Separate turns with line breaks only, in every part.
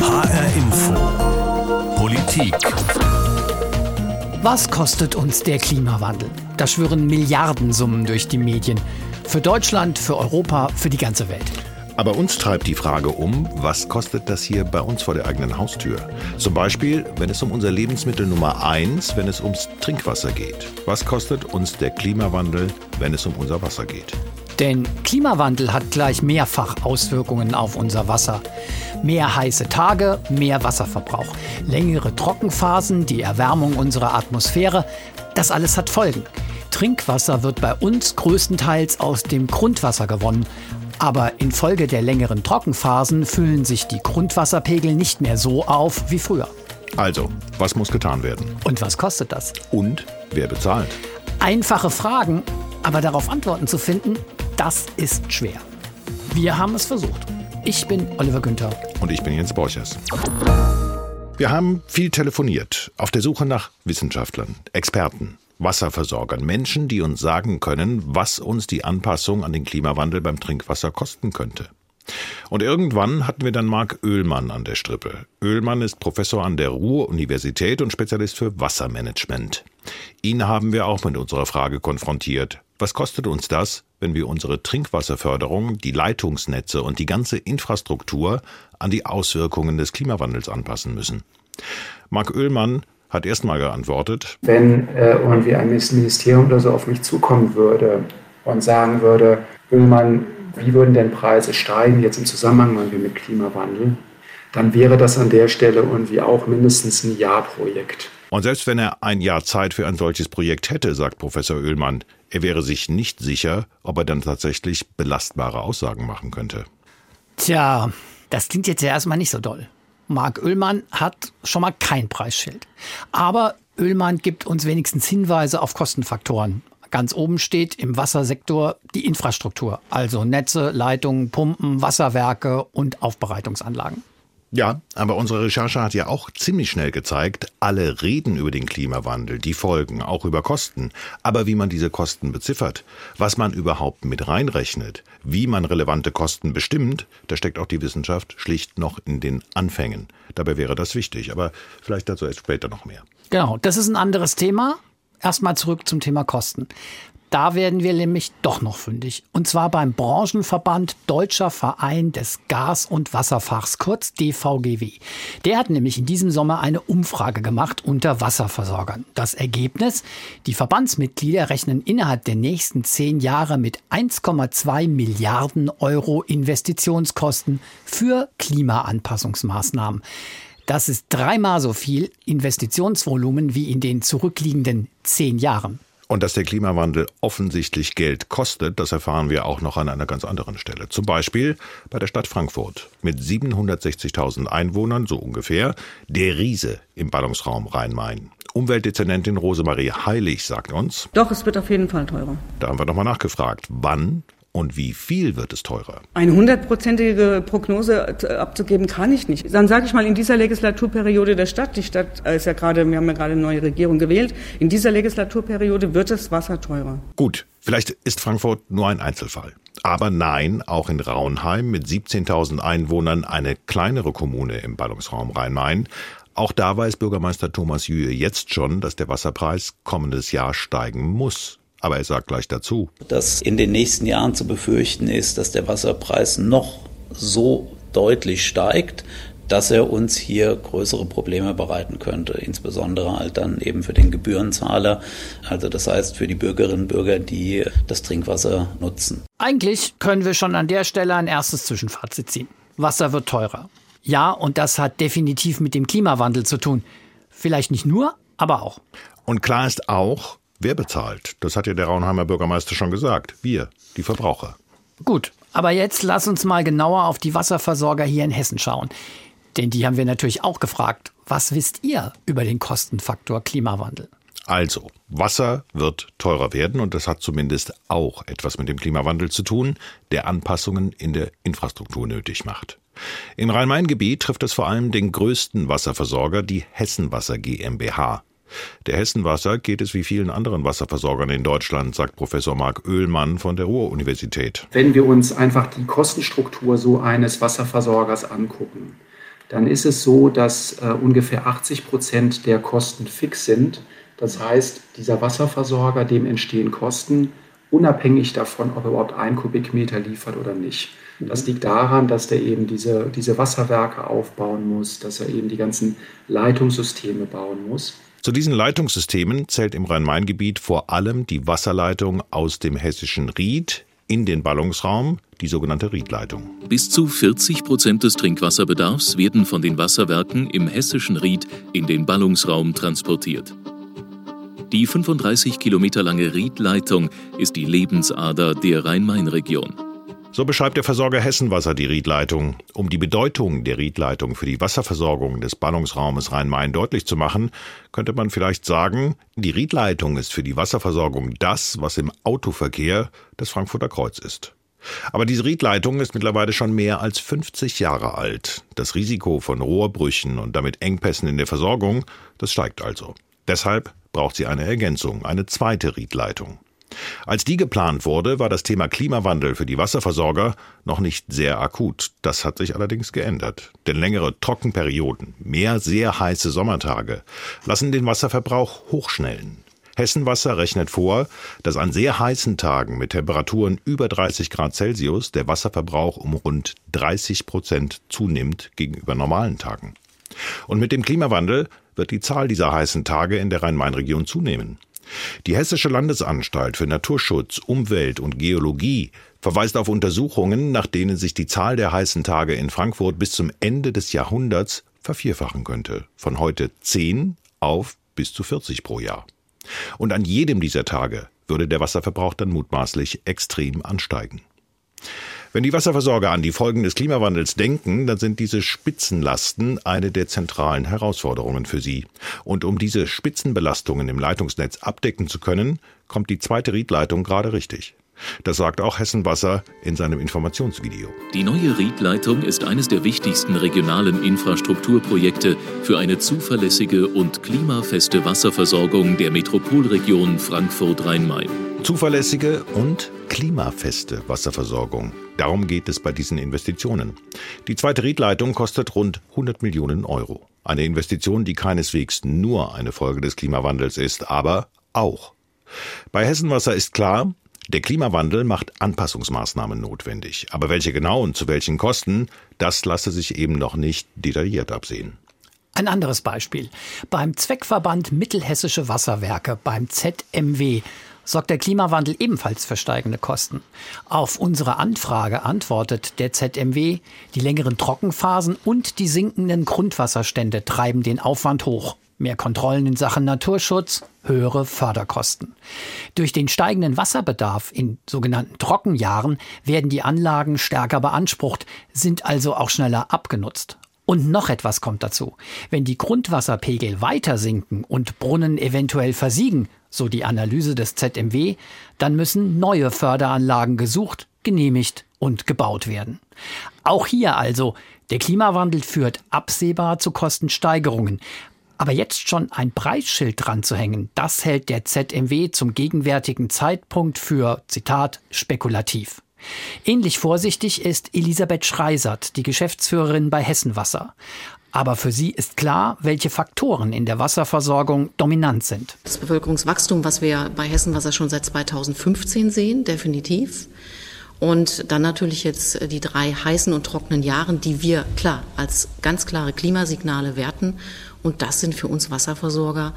HR Info. Politik.
Was kostet uns der Klimawandel? Da schwören Milliardensummen durch die Medien. Für Deutschland, für Europa, für die ganze Welt.
Aber uns treibt die Frage um, was kostet das hier bei uns vor der eigenen Haustür? Zum Beispiel, wenn es um unser Lebensmittel Nummer eins, wenn es ums Trinkwasser geht. Was kostet uns der Klimawandel, wenn es um unser Wasser geht?
Denn Klimawandel hat gleich mehrfach Auswirkungen auf unser Wasser. Mehr heiße Tage, mehr Wasserverbrauch, längere Trockenphasen, die Erwärmung unserer Atmosphäre, das alles hat Folgen. Trinkwasser wird bei uns größtenteils aus dem Grundwasser gewonnen. Aber infolge der längeren Trockenphasen füllen sich die Grundwasserpegel nicht mehr so auf wie früher.
Also, was muss getan werden?
Und was kostet das?
Und wer bezahlt?
Einfache Fragen, aber darauf Antworten zu finden, das ist schwer. Wir haben es versucht. Ich bin Oliver Günther.
Und ich bin Jens Borchers. Wir haben viel telefoniert, auf der Suche nach Wissenschaftlern, Experten, Wasserversorgern, Menschen, die uns sagen können, was uns die Anpassung an den Klimawandel beim Trinkwasser kosten könnte. Und irgendwann hatten wir dann Marc Oehlmann an der Strippe. Oehlmann ist Professor an der Ruhr-Universität und Spezialist für Wassermanagement. Ihn haben wir auch mit unserer Frage konfrontiert. Was kostet uns das, wenn wir unsere Trinkwasserförderung, die Leitungsnetze und die ganze Infrastruktur an die Auswirkungen des Klimawandels anpassen müssen? Marc Oehlmann hat erstmal geantwortet.
Wenn äh, irgendwie ein Ministerium oder so auf mich zukommen würde und sagen würde, Oehlmann, wie würden denn Preise steigen jetzt im Zusammenhang mit Klimawandel, dann wäre das an der Stelle irgendwie auch mindestens ein Jahrprojekt.
Und selbst wenn er ein Jahr Zeit für ein solches Projekt hätte, sagt Professor Oehlmann, er wäre sich nicht sicher, ob er dann tatsächlich belastbare Aussagen machen könnte.
Tja, das klingt jetzt ja erstmal nicht so doll. Marc Oehlmann hat schon mal kein Preisschild. Aber Oehlmann gibt uns wenigstens Hinweise auf Kostenfaktoren. Ganz oben steht im Wassersektor die Infrastruktur, also Netze, Leitungen, Pumpen, Wasserwerke und Aufbereitungsanlagen.
Ja, aber unsere Recherche hat ja auch ziemlich schnell gezeigt, alle reden über den Klimawandel, die Folgen, auch über Kosten. Aber wie man diese Kosten beziffert, was man überhaupt mit reinrechnet, wie man relevante Kosten bestimmt, da steckt auch die Wissenschaft schlicht noch in den Anfängen. Dabei wäre das wichtig, aber vielleicht dazu erst später noch mehr.
Genau, das ist ein anderes Thema. Erstmal zurück zum Thema Kosten. Da werden wir nämlich doch noch fündig. Und zwar beim Branchenverband Deutscher Verein des Gas- und Wasserfachs, kurz DVGW. Der hat nämlich in diesem Sommer eine Umfrage gemacht unter Wasserversorgern. Das Ergebnis? Die Verbandsmitglieder rechnen innerhalb der nächsten zehn Jahre mit 1,2 Milliarden Euro Investitionskosten für Klimaanpassungsmaßnahmen. Das ist dreimal so viel Investitionsvolumen wie in den zurückliegenden zehn Jahren.
Und dass der Klimawandel offensichtlich Geld kostet, das erfahren wir auch noch an einer ganz anderen Stelle. Zum Beispiel bei der Stadt Frankfurt mit 760.000 Einwohnern, so ungefähr, der Riese im Ballungsraum Rhein-Main. Umweltdezernentin Rosemarie Heilig sagt uns.
Doch, es wird auf jeden Fall teurer.
Da haben wir nochmal nachgefragt. Wann und wie viel wird es teurer?
Eine hundertprozentige Prognose abzugeben kann ich nicht. Dann sage ich mal, in dieser Legislaturperiode der Stadt, die Stadt ist ja gerade, wir haben ja gerade eine neue Regierung gewählt, in dieser Legislaturperiode wird das Wasser teurer.
Gut, vielleicht ist Frankfurt nur ein Einzelfall. Aber nein, auch in Raunheim mit 17.000 Einwohnern, eine kleinere Kommune im Ballungsraum Rhein-Main, auch da weiß Bürgermeister Thomas Jühe jetzt schon, dass der Wasserpreis kommendes Jahr steigen muss. Aber er sagt gleich dazu,
dass in den nächsten Jahren zu befürchten ist, dass der Wasserpreis noch so deutlich steigt, dass er uns hier größere Probleme bereiten könnte, insbesondere halt dann eben für den Gebührenzahler, also das heißt für die Bürgerinnen und Bürger, die das Trinkwasser nutzen.
Eigentlich können wir schon an der Stelle ein erstes Zwischenfazit ziehen. Wasser wird teurer. Ja, und das hat definitiv mit dem Klimawandel zu tun. Vielleicht nicht nur, aber auch.
Und klar ist auch, Wer bezahlt? Das hat ja der Raunheimer Bürgermeister schon gesagt. Wir, die Verbraucher.
Gut, aber jetzt lass uns mal genauer auf die Wasserversorger hier in Hessen schauen. Denn die haben wir natürlich auch gefragt. Was wisst ihr über den Kostenfaktor Klimawandel?
Also, Wasser wird teurer werden und das hat zumindest auch etwas mit dem Klimawandel zu tun, der Anpassungen in der Infrastruktur nötig macht. Im Rhein-Main-Gebiet trifft es vor allem den größten Wasserversorger, die Hessenwasser GmbH. Der Hessenwasser geht es wie vielen anderen Wasserversorgern in Deutschland, sagt Professor Marc Oehlmann von der Ruhr-Universität.
Wenn wir uns einfach die Kostenstruktur so eines Wasserversorgers angucken, dann ist es so, dass äh, ungefähr 80 Prozent der Kosten fix sind. Das heißt, dieser Wasserversorger, dem entstehen Kosten, unabhängig davon, ob er überhaupt ein Kubikmeter liefert oder nicht. Das liegt daran, dass der eben diese, diese Wasserwerke aufbauen muss, dass er eben die ganzen Leitungssysteme bauen muss.
Zu diesen Leitungssystemen zählt im Rhein-Main-Gebiet vor allem die Wasserleitung aus dem hessischen Ried in den Ballungsraum, die sogenannte Riedleitung.
Bis zu 40 Prozent des Trinkwasserbedarfs werden von den Wasserwerken im hessischen Ried in den Ballungsraum transportiert. Die 35 Kilometer lange Riedleitung ist die Lebensader der Rhein-Main-Region.
So beschreibt der Versorger Hessenwasser die Riedleitung. Um die Bedeutung der Riedleitung für die Wasserversorgung des Ballungsraumes Rhein-Main deutlich zu machen, könnte man vielleicht sagen, die Riedleitung ist für die Wasserversorgung das, was im Autoverkehr das Frankfurter Kreuz ist. Aber diese Riedleitung ist mittlerweile schon mehr als 50 Jahre alt. Das Risiko von Rohrbrüchen und damit Engpässen in der Versorgung, das steigt also. Deshalb braucht sie eine Ergänzung, eine zweite Riedleitung. Als die geplant wurde, war das Thema Klimawandel für die Wasserversorger noch nicht sehr akut. Das hat sich allerdings geändert. Denn längere Trockenperioden, mehr sehr heiße Sommertage lassen den Wasserverbrauch hochschnellen. Hessenwasser rechnet vor, dass an sehr heißen Tagen mit Temperaturen über 30 Grad Celsius der Wasserverbrauch um rund 30 Prozent zunimmt gegenüber normalen Tagen. Und mit dem Klimawandel wird die Zahl dieser heißen Tage in der Rhein-Main-Region zunehmen. Die Hessische Landesanstalt für Naturschutz, Umwelt und Geologie verweist auf Untersuchungen, nach denen sich die Zahl der heißen Tage in Frankfurt bis zum Ende des Jahrhunderts vervierfachen könnte. Von heute 10 auf bis zu 40 pro Jahr. Und an jedem dieser Tage würde der Wasserverbrauch dann mutmaßlich extrem ansteigen. Wenn die Wasserversorger an die Folgen des Klimawandels denken, dann sind diese Spitzenlasten eine der zentralen Herausforderungen für sie. Und um diese Spitzenbelastungen im Leitungsnetz abdecken zu können, kommt die zweite Riedleitung gerade richtig. Das sagt auch Hessen Wasser in seinem Informationsvideo.
Die neue Riedleitung ist eines der wichtigsten regionalen Infrastrukturprojekte für eine zuverlässige und klimafeste Wasserversorgung der Metropolregion Frankfurt-Rhein-Main.
Zuverlässige und klimafeste Wasserversorgung. Darum geht es bei diesen Investitionen. Die zweite Riedleitung kostet rund 100 Millionen Euro. Eine Investition, die keineswegs nur eine Folge des Klimawandels ist, aber auch. Bei Hessenwasser ist klar, der Klimawandel macht Anpassungsmaßnahmen notwendig. Aber welche genau und zu welchen Kosten, das lasse sich eben noch nicht detailliert absehen.
Ein anderes Beispiel. Beim Zweckverband Mittelhessische Wasserwerke, beim ZMW, sorgt der Klimawandel ebenfalls für steigende Kosten. Auf unsere Anfrage antwortet der ZMW, die längeren Trockenphasen und die sinkenden Grundwasserstände treiben den Aufwand hoch. Mehr Kontrollen in Sachen Naturschutz, höhere Förderkosten. Durch den steigenden Wasserbedarf in sogenannten Trockenjahren werden die Anlagen stärker beansprucht, sind also auch schneller abgenutzt. Und noch etwas kommt dazu. Wenn die Grundwasserpegel weiter sinken und Brunnen eventuell versiegen, so die Analyse des ZMW, dann müssen neue Förderanlagen gesucht, genehmigt und gebaut werden. Auch hier also, der Klimawandel führt absehbar zu Kostensteigerungen. Aber jetzt schon ein Preisschild dran zu hängen, das hält der ZMW zum gegenwärtigen Zeitpunkt für, Zitat, spekulativ. Ähnlich vorsichtig ist Elisabeth Schreisert, die Geschäftsführerin bei Hessenwasser. Aber für sie ist klar, welche Faktoren in der Wasserversorgung dominant sind.
Das Bevölkerungswachstum, was wir bei Hessenwasser schon seit 2015 sehen, definitiv. Und dann natürlich jetzt die drei heißen und trockenen Jahren, die wir klar als ganz klare Klimasignale werten. Und das sind für uns Wasserversorger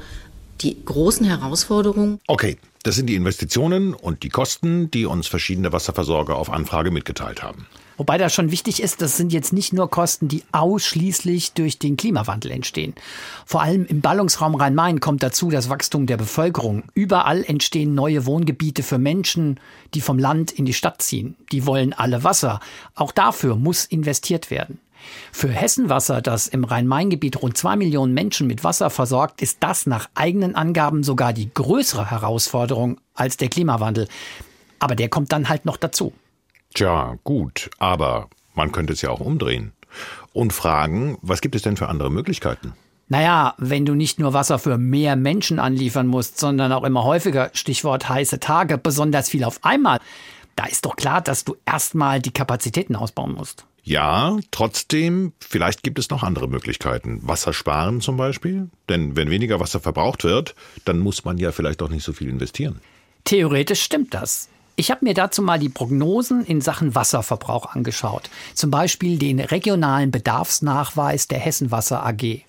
die großen Herausforderungen.
Okay, das sind die Investitionen und die Kosten, die uns verschiedene Wasserversorger auf Anfrage mitgeteilt haben.
Wobei das schon wichtig ist, das sind jetzt nicht nur Kosten, die ausschließlich durch den Klimawandel entstehen. Vor allem im Ballungsraum Rhein-Main kommt dazu das Wachstum der Bevölkerung. Überall entstehen neue Wohngebiete für Menschen, die vom Land in die Stadt ziehen. Die wollen alle Wasser. Auch dafür muss investiert werden. Für Hessenwasser, das im Rhein-Main-Gebiet rund zwei Millionen Menschen mit Wasser versorgt, ist das nach eigenen Angaben sogar die größere Herausforderung als der Klimawandel. Aber der kommt dann halt noch dazu.
Tja, gut, aber man könnte es ja auch umdrehen und fragen, was gibt es denn für andere Möglichkeiten?
Naja, wenn du nicht nur Wasser für mehr Menschen anliefern musst, sondern auch immer häufiger, Stichwort heiße Tage, besonders viel auf einmal, da ist doch klar, dass du erstmal die Kapazitäten ausbauen musst.
Ja, trotzdem, vielleicht gibt es noch andere Möglichkeiten. Wasser sparen zum Beispiel. Denn wenn weniger Wasser verbraucht wird, dann muss man ja vielleicht auch nicht so viel investieren.
Theoretisch stimmt das. Ich habe mir dazu mal die Prognosen in Sachen Wasserverbrauch angeschaut. Zum Beispiel den regionalen Bedarfsnachweis der Hessenwasser AG.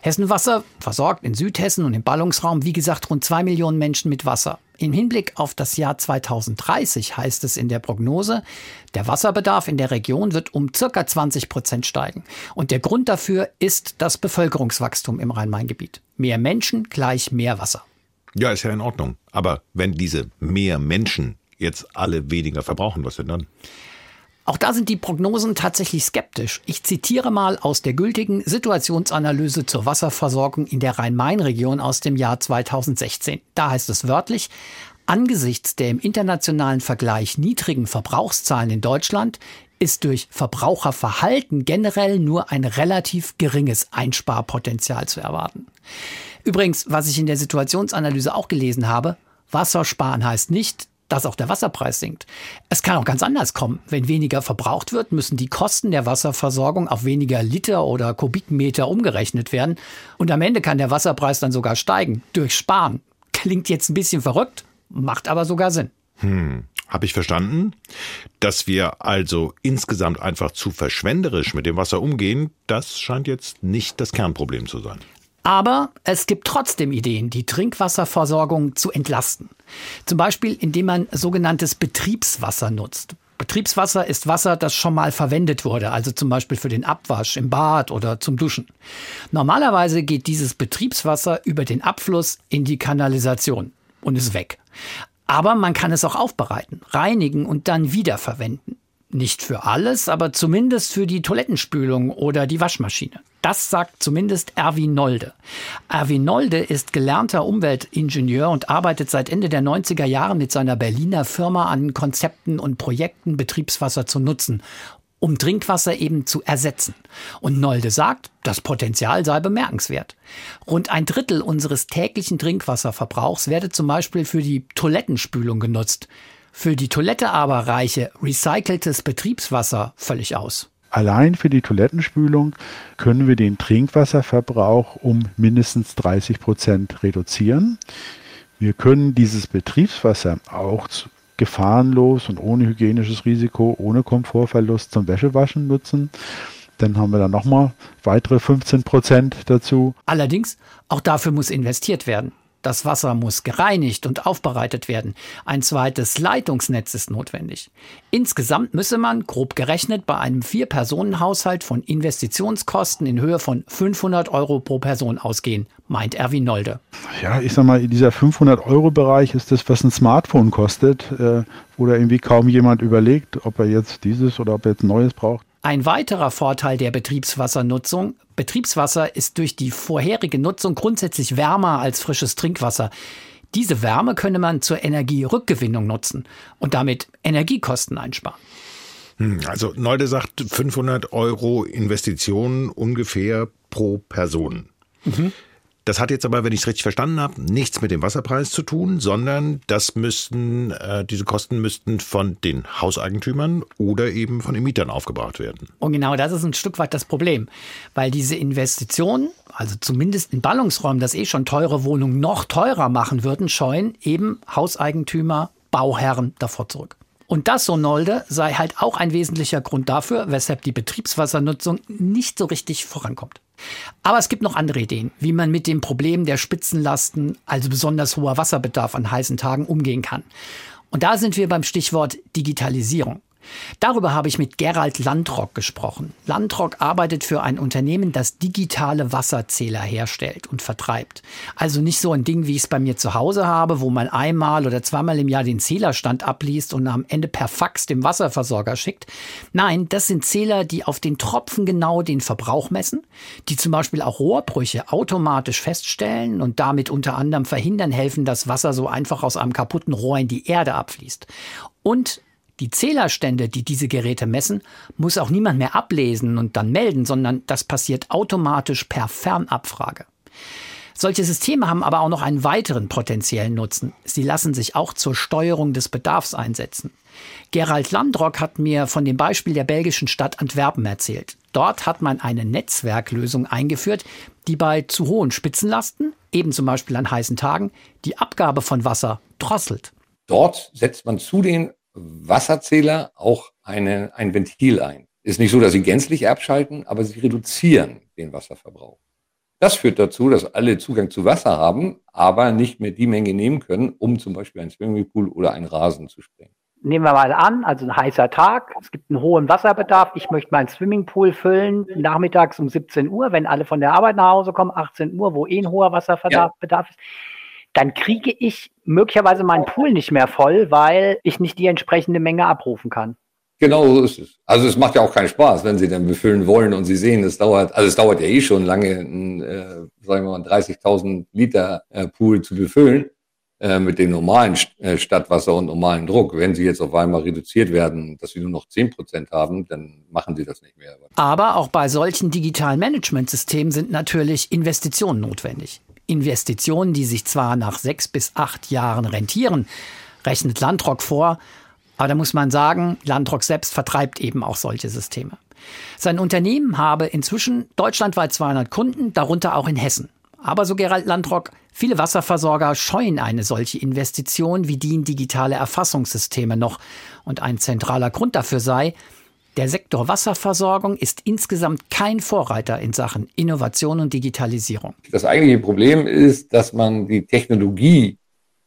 Hessenwasser versorgt in Südhessen und im Ballungsraum, wie gesagt, rund zwei Millionen Menschen mit Wasser. Im Hinblick auf das Jahr 2030 heißt es in der Prognose, der Wasserbedarf in der Region wird um circa 20 Prozent steigen. Und der Grund dafür ist das Bevölkerungswachstum im Rhein-Main-Gebiet. Mehr Menschen gleich mehr Wasser.
Ja, ist ja in Ordnung. Aber wenn diese mehr Menschen jetzt alle weniger verbrauchen, was denn dann?
Auch da sind die Prognosen tatsächlich skeptisch. Ich zitiere mal aus der gültigen Situationsanalyse zur Wasserversorgung in der Rhein-Main-Region aus dem Jahr 2016. Da heißt es wörtlich, angesichts der im internationalen Vergleich niedrigen Verbrauchszahlen in Deutschland ist durch Verbraucherverhalten generell nur ein relativ geringes Einsparpotenzial zu erwarten. Übrigens, was ich in der Situationsanalyse auch gelesen habe, Wassersparen heißt nicht, dass auch der Wasserpreis sinkt. Es kann auch ganz anders kommen. Wenn weniger verbraucht wird, müssen die Kosten der Wasserversorgung auf weniger Liter oder Kubikmeter umgerechnet werden. Und am Ende kann der Wasserpreis dann sogar steigen. Durch Sparen. Klingt jetzt ein bisschen verrückt, macht aber sogar Sinn.
Hm. Habe ich verstanden? Dass wir also insgesamt einfach zu verschwenderisch mit dem Wasser umgehen, das scheint jetzt nicht das Kernproblem zu sein.
Aber es gibt trotzdem Ideen, die Trinkwasserversorgung zu entlasten. Zum Beispiel, indem man sogenanntes Betriebswasser nutzt. Betriebswasser ist Wasser, das schon mal verwendet wurde, also zum Beispiel für den Abwasch im Bad oder zum Duschen. Normalerweise geht dieses Betriebswasser über den Abfluss in die Kanalisation und ist weg. Aber man kann es auch aufbereiten, reinigen und dann wiederverwenden. Nicht für alles, aber zumindest für die Toilettenspülung oder die Waschmaschine. Das sagt zumindest Erwin Nolde. Erwin Nolde ist gelernter Umweltingenieur und arbeitet seit Ende der 90er Jahre mit seiner Berliner Firma an Konzepten und Projekten, Betriebswasser zu nutzen, um Trinkwasser eben zu ersetzen. Und Nolde sagt, das Potenzial sei bemerkenswert. Rund ein Drittel unseres täglichen Trinkwasserverbrauchs werde zum Beispiel für die Toilettenspülung genutzt. Für die Toilette aber reiche recyceltes Betriebswasser völlig aus.
Allein für die Toilettenspülung können wir den Trinkwasserverbrauch um mindestens 30 Prozent reduzieren. Wir können dieses Betriebswasser auch gefahrenlos und ohne hygienisches Risiko, ohne Komfortverlust zum Wäschewaschen nutzen. Dann haben wir dann nochmal weitere 15 Prozent dazu.
Allerdings, auch dafür muss investiert werden. Das Wasser muss gereinigt und aufbereitet werden. Ein zweites Leitungsnetz ist notwendig. Insgesamt müsse man, grob gerechnet, bei einem Vier-Personen-Haushalt von Investitionskosten in Höhe von 500 Euro pro Person ausgehen, meint Erwin Nolde.
Ja, ich sag mal, dieser 500-Euro-Bereich ist das, was ein Smartphone kostet, äh, wo da irgendwie kaum jemand überlegt, ob er jetzt dieses oder ob er jetzt Neues braucht.
Ein weiterer Vorteil der Betriebswassernutzung. Betriebswasser ist durch die vorherige Nutzung grundsätzlich wärmer als frisches Trinkwasser. Diese Wärme könne man zur Energierückgewinnung nutzen und damit Energiekosten einsparen.
Hm, also Neude sagt 500 Euro Investitionen ungefähr pro Person. Mhm. Das hat jetzt aber, wenn ich es richtig verstanden habe, nichts mit dem Wasserpreis zu tun, sondern das müssten, äh, diese Kosten müssten von den Hauseigentümern oder eben von den Mietern aufgebracht werden.
Und genau das ist ein Stück weit das Problem, weil diese Investitionen, also zumindest in Ballungsräumen, das eh schon teure Wohnungen noch teurer machen würden, scheuen eben Hauseigentümer, Bauherren davor zurück. Und das, so Nolde, sei halt auch ein wesentlicher Grund dafür, weshalb die Betriebswassernutzung nicht so richtig vorankommt. Aber es gibt noch andere Ideen, wie man mit dem Problem der Spitzenlasten, also besonders hoher Wasserbedarf an heißen Tagen, umgehen kann. Und da sind wir beim Stichwort Digitalisierung. Darüber habe ich mit Gerald Landrock gesprochen. Landrock arbeitet für ein Unternehmen, das digitale Wasserzähler herstellt und vertreibt. Also nicht so ein Ding, wie ich es bei mir zu Hause habe, wo man einmal oder zweimal im Jahr den Zählerstand abliest und am Ende per Fax dem Wasserversorger schickt. Nein, das sind Zähler, die auf den Tropfen genau den Verbrauch messen, die zum Beispiel auch Rohrbrüche automatisch feststellen und damit unter anderem verhindern helfen, dass Wasser so einfach aus einem kaputten Rohr in die Erde abfließt. Und die Zählerstände, die diese Geräte messen, muss auch niemand mehr ablesen und dann melden, sondern das passiert automatisch per Fernabfrage. Solche Systeme haben aber auch noch einen weiteren potenziellen Nutzen. Sie lassen sich auch zur Steuerung des Bedarfs einsetzen. Gerald Landrock hat mir von dem Beispiel der belgischen Stadt Antwerpen erzählt. Dort hat man eine Netzwerklösung eingeführt, die bei zu hohen Spitzenlasten, eben zum Beispiel an heißen Tagen, die Abgabe von Wasser drosselt.
Dort setzt man zu den Wasserzähler auch eine, ein Ventil ein. Ist nicht so, dass sie gänzlich abschalten, aber sie reduzieren den Wasserverbrauch. Das führt dazu, dass alle Zugang zu Wasser haben, aber nicht mehr die Menge nehmen können, um zum Beispiel einen Swimmingpool oder einen Rasen zu sprengen.
Nehmen wir mal an, also ein heißer Tag, es gibt einen hohen Wasserbedarf, ich möchte meinen Swimmingpool füllen, nachmittags um 17 Uhr, wenn alle von der Arbeit nach Hause kommen, 18 Uhr, wo eh ein hoher Wasserbedarf ja. ist, dann kriege ich möglicherweise meinen Pool nicht mehr voll, weil ich nicht die entsprechende Menge abrufen kann.
Genau so ist es. Also es macht ja auch keinen Spaß, wenn Sie dann befüllen wollen und Sie sehen, es dauert, also es dauert ja eh schon lange, einen, äh, sagen wir mal, 30.000 Liter äh, Pool zu befüllen äh, mit dem normalen äh, Stadtwasser und normalen Druck. Wenn Sie jetzt auf einmal reduziert werden, dass Sie nur noch 10 Prozent haben, dann machen Sie das nicht mehr.
Aber auch bei solchen digitalen Managementsystemen sind natürlich Investitionen notwendig. Investitionen, die sich zwar nach sechs bis acht Jahren rentieren, rechnet Landrock vor, aber da muss man sagen, Landrock selbst vertreibt eben auch solche Systeme. Sein Unternehmen habe inzwischen deutschlandweit 200 Kunden, darunter auch in Hessen. Aber so Gerald Landrock, viele Wasserversorger scheuen eine solche Investition wie die in digitale Erfassungssysteme noch. Und ein zentraler Grund dafür sei, der Sektor Wasserversorgung ist insgesamt kein Vorreiter in Sachen Innovation und Digitalisierung.
Das eigentliche Problem ist, dass man die Technologie,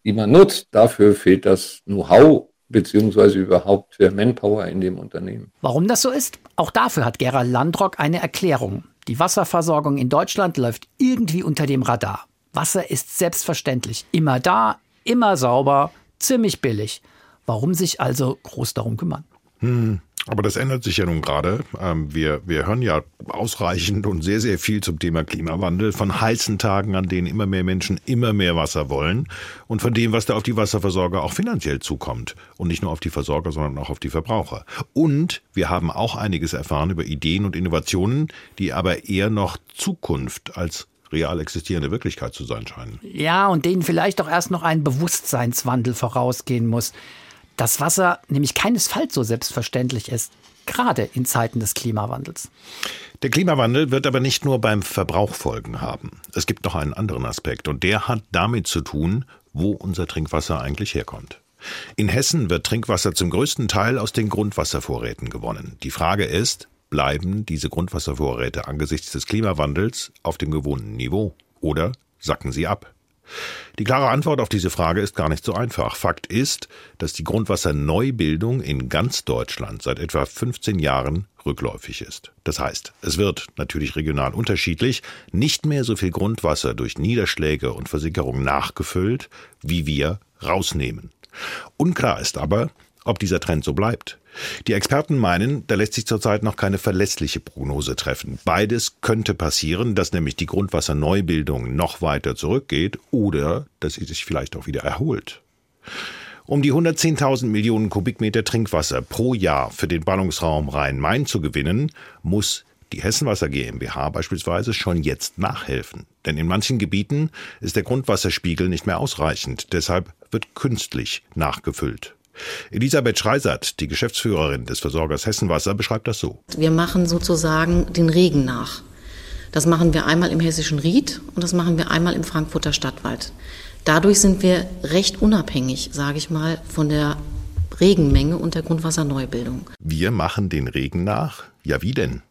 die man nutzt, dafür fehlt das Know-how beziehungsweise überhaupt für Manpower in dem Unternehmen.
Warum das so ist? Auch dafür hat Gerald Landrock eine Erklärung. Die Wasserversorgung in Deutschland läuft irgendwie unter dem Radar. Wasser ist selbstverständlich immer da, immer sauber, ziemlich billig. Warum sich also groß darum kümmern?
Hm. Aber das ändert sich ja nun gerade. Ähm, wir, wir hören ja ausreichend und sehr, sehr viel zum Thema Klimawandel, von heißen Tagen, an denen immer mehr Menschen immer mehr Wasser wollen und von dem, was da auf die Wasserversorger auch finanziell zukommt. Und nicht nur auf die Versorger, sondern auch auf die Verbraucher. Und wir haben auch einiges erfahren über Ideen und Innovationen, die aber eher noch Zukunft als real existierende Wirklichkeit zu sein scheinen.
Ja, und denen vielleicht auch erst noch ein Bewusstseinswandel vorausgehen muss dass Wasser nämlich keinesfalls so selbstverständlich ist, gerade in Zeiten des Klimawandels.
Der Klimawandel wird aber nicht nur beim Verbrauch Folgen haben. Es gibt noch einen anderen Aspekt und der hat damit zu tun, wo unser Trinkwasser eigentlich herkommt. In Hessen wird Trinkwasser zum größten Teil aus den Grundwasservorräten gewonnen. Die Frage ist, bleiben diese Grundwasservorräte angesichts des Klimawandels auf dem gewohnten Niveau oder sacken sie ab? Die klare Antwort auf diese Frage ist gar nicht so einfach. Fakt ist, dass die Grundwasserneubildung in ganz Deutschland seit etwa 15 Jahren rückläufig ist. Das heißt, es wird natürlich regional unterschiedlich nicht mehr so viel Grundwasser durch Niederschläge und Versickerung nachgefüllt, wie wir rausnehmen. Unklar ist aber, ob dieser Trend so bleibt. Die Experten meinen, da lässt sich zurzeit noch keine verlässliche Prognose treffen. Beides könnte passieren, dass nämlich die Grundwasserneubildung noch weiter zurückgeht oder dass sie sich vielleicht auch wieder erholt. Um die 110.000 Millionen Kubikmeter Trinkwasser pro Jahr für den Ballungsraum Rhein-Main zu gewinnen, muss die Hessenwasser GmbH beispielsweise schon jetzt nachhelfen. Denn in manchen Gebieten ist der Grundwasserspiegel nicht mehr ausreichend. Deshalb wird künstlich nachgefüllt. Elisabeth Schreisert, die Geschäftsführerin des Versorgers Hessenwasser, beschreibt das so.
Wir machen sozusagen den Regen nach. Das machen wir einmal im hessischen Ried und das machen wir einmal im Frankfurter Stadtwald. Dadurch sind wir recht unabhängig, sage ich mal, von der Regenmenge und der Grundwasserneubildung.
Wir machen den Regen nach? Ja, wie denn?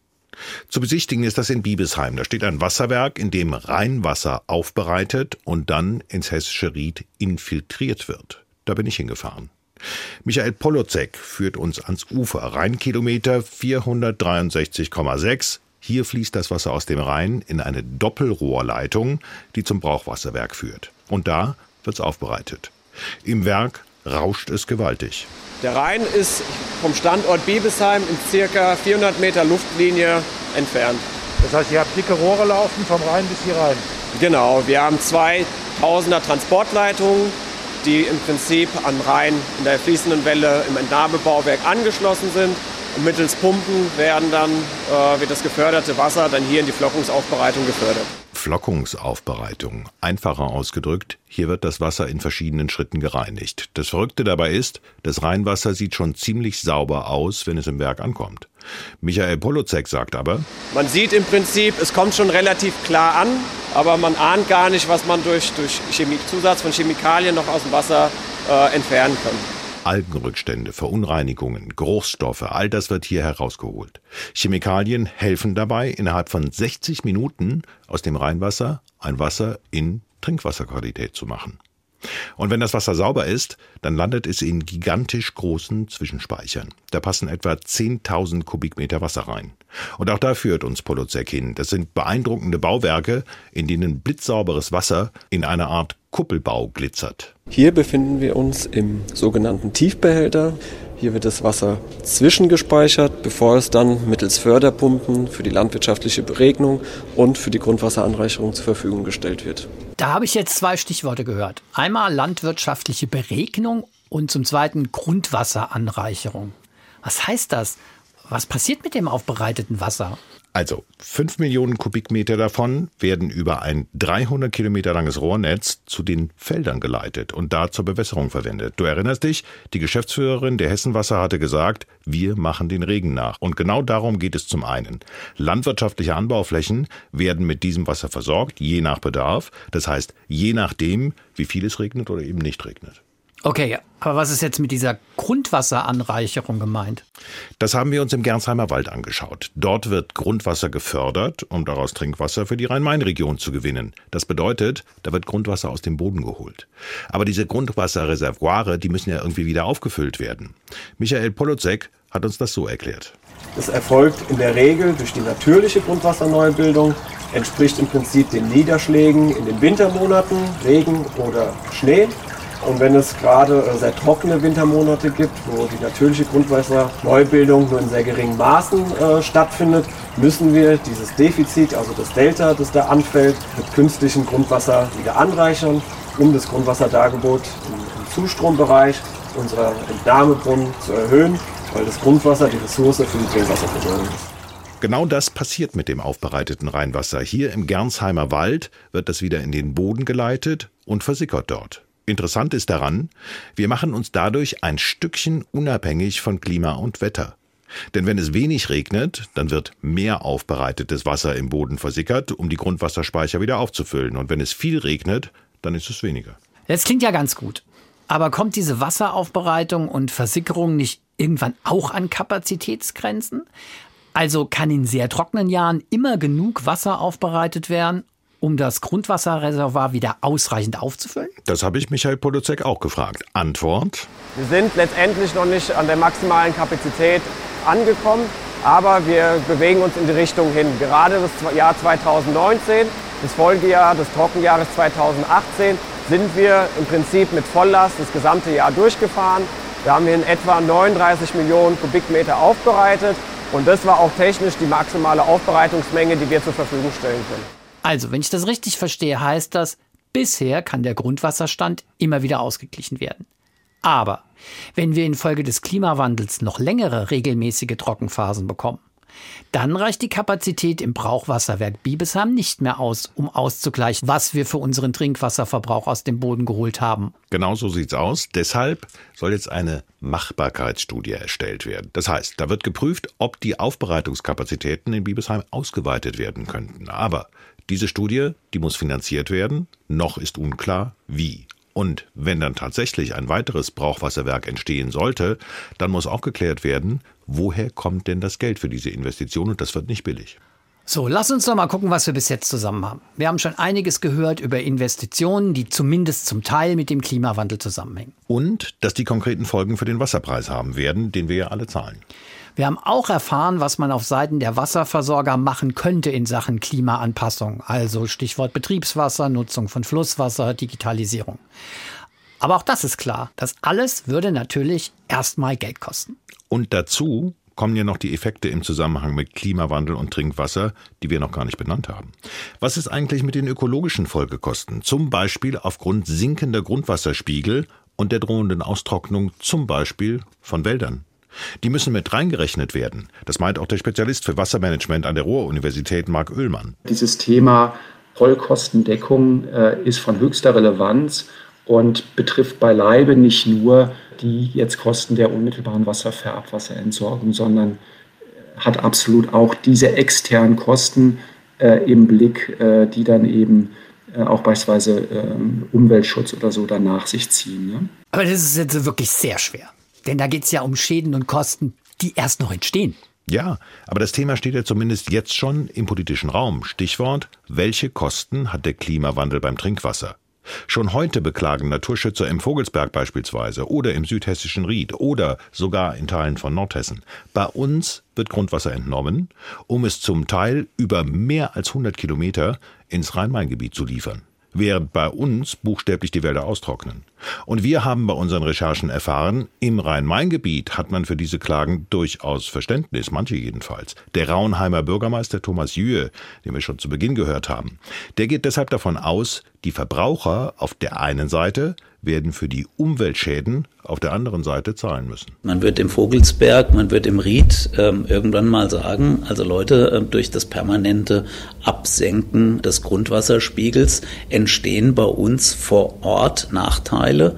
Zu besichtigen ist das in Biebesheim. Da steht ein Wasserwerk, in dem Rheinwasser aufbereitet und dann ins hessische Ried infiltriert wird. Da bin ich hingefahren. Michael Polozek führt uns ans Ufer. Rheinkilometer 463,6. Hier fließt das Wasser aus dem Rhein in eine Doppelrohrleitung, die zum Brauchwasserwerk führt. Und da wird es aufbereitet. Im Werk rauscht es gewaltig.
Der Rhein ist vom Standort Biebesheim in circa 400 Meter Luftlinie entfernt.
Das heißt, ihr habt dicke Rohre laufen vom Rhein bis hier rein?
Genau, wir haben zwei Tausender Transportleitungen die im Prinzip an Rhein in der fließenden Welle im Entnahmebauwerk angeschlossen sind. Und mittels Pumpen werden dann, äh, wird das geförderte Wasser dann hier in die Flockungsaufbereitung gefördert.
Entflockungsaufbereitung. Einfacher ausgedrückt, hier wird das Wasser in verschiedenen Schritten gereinigt. Das Verrückte dabei ist, das Rheinwasser sieht schon ziemlich sauber aus, wenn es im Werk ankommt. Michael Polozek sagt aber,
man sieht im Prinzip, es kommt schon relativ klar an, aber man ahnt gar nicht, was man durch, durch Chemie, Zusatz von Chemikalien noch aus dem Wasser äh, entfernen kann.
Algenrückstände, Verunreinigungen, Geruchsstoffe, all das wird hier herausgeholt. Chemikalien helfen dabei, innerhalb von 60 Minuten aus dem Rheinwasser ein Wasser in Trinkwasserqualität zu machen. Und wenn das Wasser sauber ist, dann landet es in gigantisch großen Zwischenspeichern. Da passen etwa 10.000 Kubikmeter Wasser rein. Und auch da führt uns Polozek hin. Das sind beeindruckende Bauwerke, in denen blitzsauberes Wasser in einer Art Kuppelbau glitzert.
Hier befinden wir uns im sogenannten Tiefbehälter. Hier wird das Wasser zwischengespeichert, bevor es dann mittels Förderpumpen für die landwirtschaftliche Beregnung und für die Grundwasseranreicherung zur Verfügung gestellt wird.
Da habe ich jetzt zwei Stichworte gehört. Einmal landwirtschaftliche Beregnung und zum zweiten Grundwasseranreicherung. Was heißt das? Was passiert mit dem aufbereiteten Wasser?
Also 5 Millionen Kubikmeter davon werden über ein 300 Kilometer langes Rohrnetz zu den Feldern geleitet und da zur Bewässerung verwendet. Du erinnerst dich, die Geschäftsführerin der Hessenwasser hatte gesagt, wir machen den Regen nach. Und genau darum geht es zum einen. Landwirtschaftliche Anbauflächen werden mit diesem Wasser versorgt, je nach Bedarf. Das heißt, je nachdem, wie viel es regnet oder eben nicht regnet.
Okay, aber was ist jetzt mit dieser Grundwasseranreicherung gemeint?
Das haben wir uns im Gernsheimer Wald angeschaut. Dort wird Grundwasser gefördert, um daraus Trinkwasser für die Rhein-Main-Region zu gewinnen. Das bedeutet, da wird Grundwasser aus dem Boden geholt. Aber diese Grundwasserreservoire, die müssen ja irgendwie wieder aufgefüllt werden. Michael Polozek hat uns das so erklärt.
Das erfolgt in der Regel durch die natürliche Grundwasserneubildung, entspricht im Prinzip den Niederschlägen in den Wintermonaten, Regen oder Schnee und wenn es gerade äh, sehr trockene Wintermonate gibt, wo die natürliche Grundwasserneubildung nur in sehr geringen Maßen äh, stattfindet, müssen wir dieses Defizit, also das Delta, das da anfällt, mit künstlichem Grundwasser wieder anreichern, um das Grundwasserdargebot im, im Zustrombereich unserer Entnahmebrunnen zu erhöhen, weil das Grundwasser die Ressource für die Trinkwasserversorgung ist.
Genau das passiert mit dem aufbereiteten Rheinwasser. Hier im Gernsheimer Wald wird das wieder in den Boden geleitet und versickert dort. Interessant ist daran, wir machen uns dadurch ein Stückchen unabhängig von Klima und Wetter. Denn wenn es wenig regnet, dann wird mehr aufbereitetes Wasser im Boden versickert, um die Grundwasserspeicher wieder aufzufüllen. Und wenn es viel regnet, dann ist es weniger.
Das klingt ja ganz gut. Aber kommt diese Wasseraufbereitung und Versickerung nicht irgendwann auch an Kapazitätsgrenzen? Also kann in sehr trockenen Jahren immer genug Wasser aufbereitet werden, um das Grundwasserreservoir wieder ausreichend aufzufüllen?
Das habe ich Michael Podozek auch gefragt. Antwort?
Wir sind letztendlich noch nicht an der maximalen Kapazität angekommen, aber wir bewegen uns in die Richtung hin. Gerade das Jahr 2019, das Folgejahr des Trockenjahres 2018, sind wir im Prinzip mit Volllast das gesamte Jahr durchgefahren. Wir haben in etwa 39 Millionen Kubikmeter aufbereitet und das war auch technisch die maximale Aufbereitungsmenge, die wir zur Verfügung stellen können.
Also, wenn ich das richtig verstehe, heißt das, bisher kann der Grundwasserstand immer wieder ausgeglichen werden. Aber wenn wir infolge des Klimawandels noch längere regelmäßige Trockenphasen bekommen, dann reicht die Kapazität im Brauchwasserwerk Biebesheim nicht mehr aus, um auszugleichen, was wir für unseren Trinkwasserverbrauch aus dem Boden geholt haben.
Genau so sieht's aus. Deshalb soll jetzt eine Machbarkeitsstudie erstellt werden. Das heißt, da wird geprüft, ob die Aufbereitungskapazitäten in Biebesheim ausgeweitet werden könnten. Aber diese Studie, die muss finanziert werden, noch ist unklar, wie. Und wenn dann tatsächlich ein weiteres Brauchwasserwerk entstehen sollte, dann muss auch geklärt werden, woher kommt denn das Geld für diese Investition und das wird nicht billig.
So, lass uns doch mal gucken, was wir bis jetzt zusammen haben. Wir haben schon einiges gehört über Investitionen, die zumindest zum Teil mit dem Klimawandel zusammenhängen.
Und dass die konkreten Folgen für den Wasserpreis haben werden, den wir ja alle zahlen.
Wir haben auch erfahren, was man auf Seiten der Wasserversorger machen könnte in Sachen Klimaanpassung, also Stichwort Betriebswasser, Nutzung von Flusswasser, Digitalisierung. Aber auch das ist klar, das alles würde natürlich erstmal Geld kosten.
Und dazu kommen ja noch die Effekte im Zusammenhang mit Klimawandel und Trinkwasser, die wir noch gar nicht benannt haben. Was ist eigentlich mit den ökologischen Folgekosten, zum Beispiel aufgrund sinkender Grundwasserspiegel und der drohenden Austrocknung zum Beispiel von Wäldern? Die müssen mit reingerechnet werden. Das meint auch der Spezialist für Wassermanagement an der Ruhr-Universität Marc Oehlmann.
Dieses Thema Vollkostendeckung äh, ist von höchster Relevanz und betrifft beileibe nicht nur die jetzt Kosten der unmittelbaren Wasserverabwasserentsorgung, sondern hat absolut auch diese externen Kosten äh, im Blick, äh, die dann eben äh, auch beispielsweise ähm, Umweltschutz oder so danach sich ziehen. Ne?
Aber das ist jetzt wirklich sehr schwer. Denn da geht es ja um Schäden und Kosten, die erst noch entstehen.
Ja, aber das Thema steht ja zumindest jetzt schon im politischen Raum. Stichwort, welche Kosten hat der Klimawandel beim Trinkwasser? Schon heute beklagen Naturschützer im Vogelsberg beispielsweise oder im südhessischen Ried oder sogar in Teilen von Nordhessen. Bei uns wird Grundwasser entnommen, um es zum Teil über mehr als 100 Kilometer ins Rhein-Main-Gebiet zu liefern während bei uns buchstäblich die Wälder austrocknen. Und wir haben bei unseren Recherchen erfahren, im Rhein-Main-Gebiet hat man für diese Klagen durchaus Verständnis, manche jedenfalls. Der Raunheimer Bürgermeister Thomas Jühe, den wir schon zu Beginn gehört haben, der geht deshalb davon aus, die Verbraucher auf der einen Seite werden für die Umweltschäden auf der anderen Seite zahlen müssen.
Man wird im Vogelsberg, man wird im Ried ähm, irgendwann mal sagen, also Leute, äh, durch das permanente Absenken des Grundwasserspiegels entstehen bei uns vor Ort Nachteile,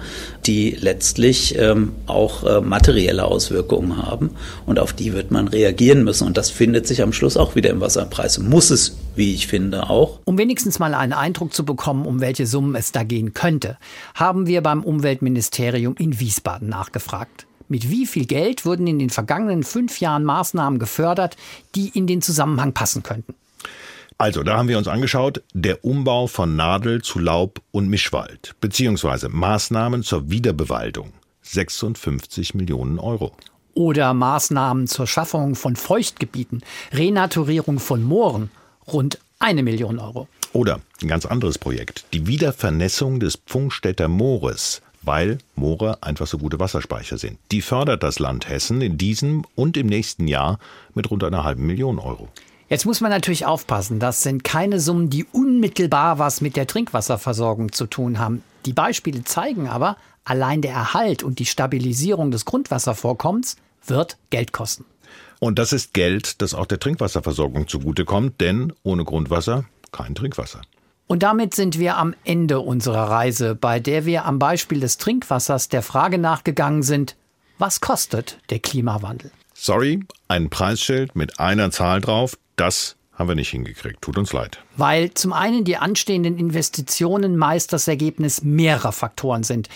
die letztlich ähm, auch äh, materielle Auswirkungen haben. Und auf die wird man reagieren müssen. Und das findet sich am Schluss auch wieder im Wasserpreis. Muss es, wie ich finde, auch.
Um wenigstens mal einen Eindruck zu bekommen, um welche Summen es da gehen könnte, haben wir beim Umweltministerium in Wiesbaden nachgefragt. Mit wie viel Geld wurden in den vergangenen fünf Jahren Maßnahmen gefördert, die in den Zusammenhang passen könnten?
Also, da haben wir uns angeschaut, der Umbau von Nadel zu Laub und Mischwald, beziehungsweise Maßnahmen zur Wiederbewaldung. 56 Millionen Euro.
Oder Maßnahmen zur Schaffung von Feuchtgebieten, Renaturierung von Mooren, rund eine Million Euro.
Oder ein ganz anderes Projekt, die Wiedervernässung des Pfungstädter Moores, weil Moore einfach so gute Wasserspeicher sind. Die fördert das Land Hessen in diesem und im nächsten Jahr mit rund einer halben Million Euro.
Jetzt muss man natürlich aufpassen, das sind keine Summen, die unmittelbar was mit der Trinkwasserversorgung zu tun haben. Die Beispiele zeigen aber, allein der Erhalt und die Stabilisierung des Grundwasservorkommens wird Geld kosten.
Und das ist Geld, das auch der Trinkwasserversorgung zugutekommt, denn ohne Grundwasser kein Trinkwasser.
Und damit sind wir am Ende unserer Reise, bei der wir am Beispiel des Trinkwassers der Frage nachgegangen sind, was kostet der Klimawandel?
Sorry, ein Preisschild mit einer Zahl drauf, das haben wir nicht hingekriegt. Tut uns leid.
Weil zum einen die anstehenden Investitionen meist das Ergebnis mehrerer Faktoren sind.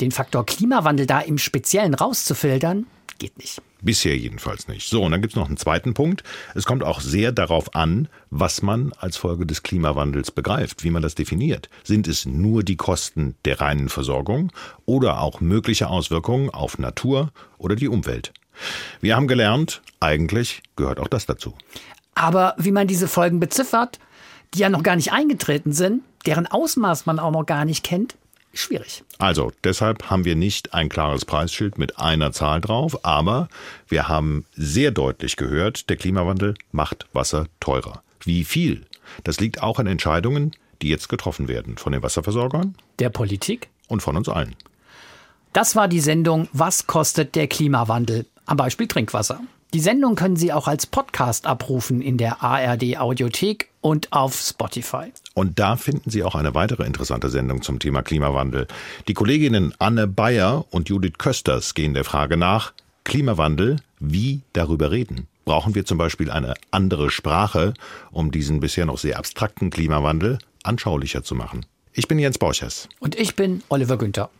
Den Faktor Klimawandel da im Speziellen rauszufiltern, geht nicht.
Bisher jedenfalls nicht. So, und dann gibt es noch einen zweiten Punkt. Es kommt auch sehr darauf an, was man als Folge des Klimawandels begreift, wie man das definiert. Sind es nur die Kosten der reinen Versorgung oder auch mögliche Auswirkungen auf Natur oder die Umwelt? Wir haben gelernt, eigentlich gehört auch das dazu.
Aber wie man diese Folgen beziffert, die ja noch gar nicht eingetreten sind, deren Ausmaß man auch noch gar nicht kennt, schwierig.
Also, deshalb haben wir nicht ein klares Preisschild mit einer Zahl drauf, aber wir haben sehr deutlich gehört, der Klimawandel macht Wasser teurer. Wie viel? Das liegt auch an Entscheidungen, die jetzt getroffen werden von den Wasserversorgern,
der Politik
und von uns allen.
Das war die Sendung Was kostet der Klimawandel? Am Beispiel Trinkwasser. Die Sendung können Sie auch als Podcast abrufen in der ARD Audiothek und auf Spotify.
Und da finden Sie auch eine weitere interessante Sendung zum Thema Klimawandel. Die Kolleginnen Anne Bayer und Judith Kösters gehen der Frage nach, Klimawandel, wie darüber reden? Brauchen wir zum Beispiel eine andere Sprache, um diesen bisher noch sehr abstrakten Klimawandel anschaulicher zu machen? Ich bin Jens Borchers.
Und ich bin Oliver Günther.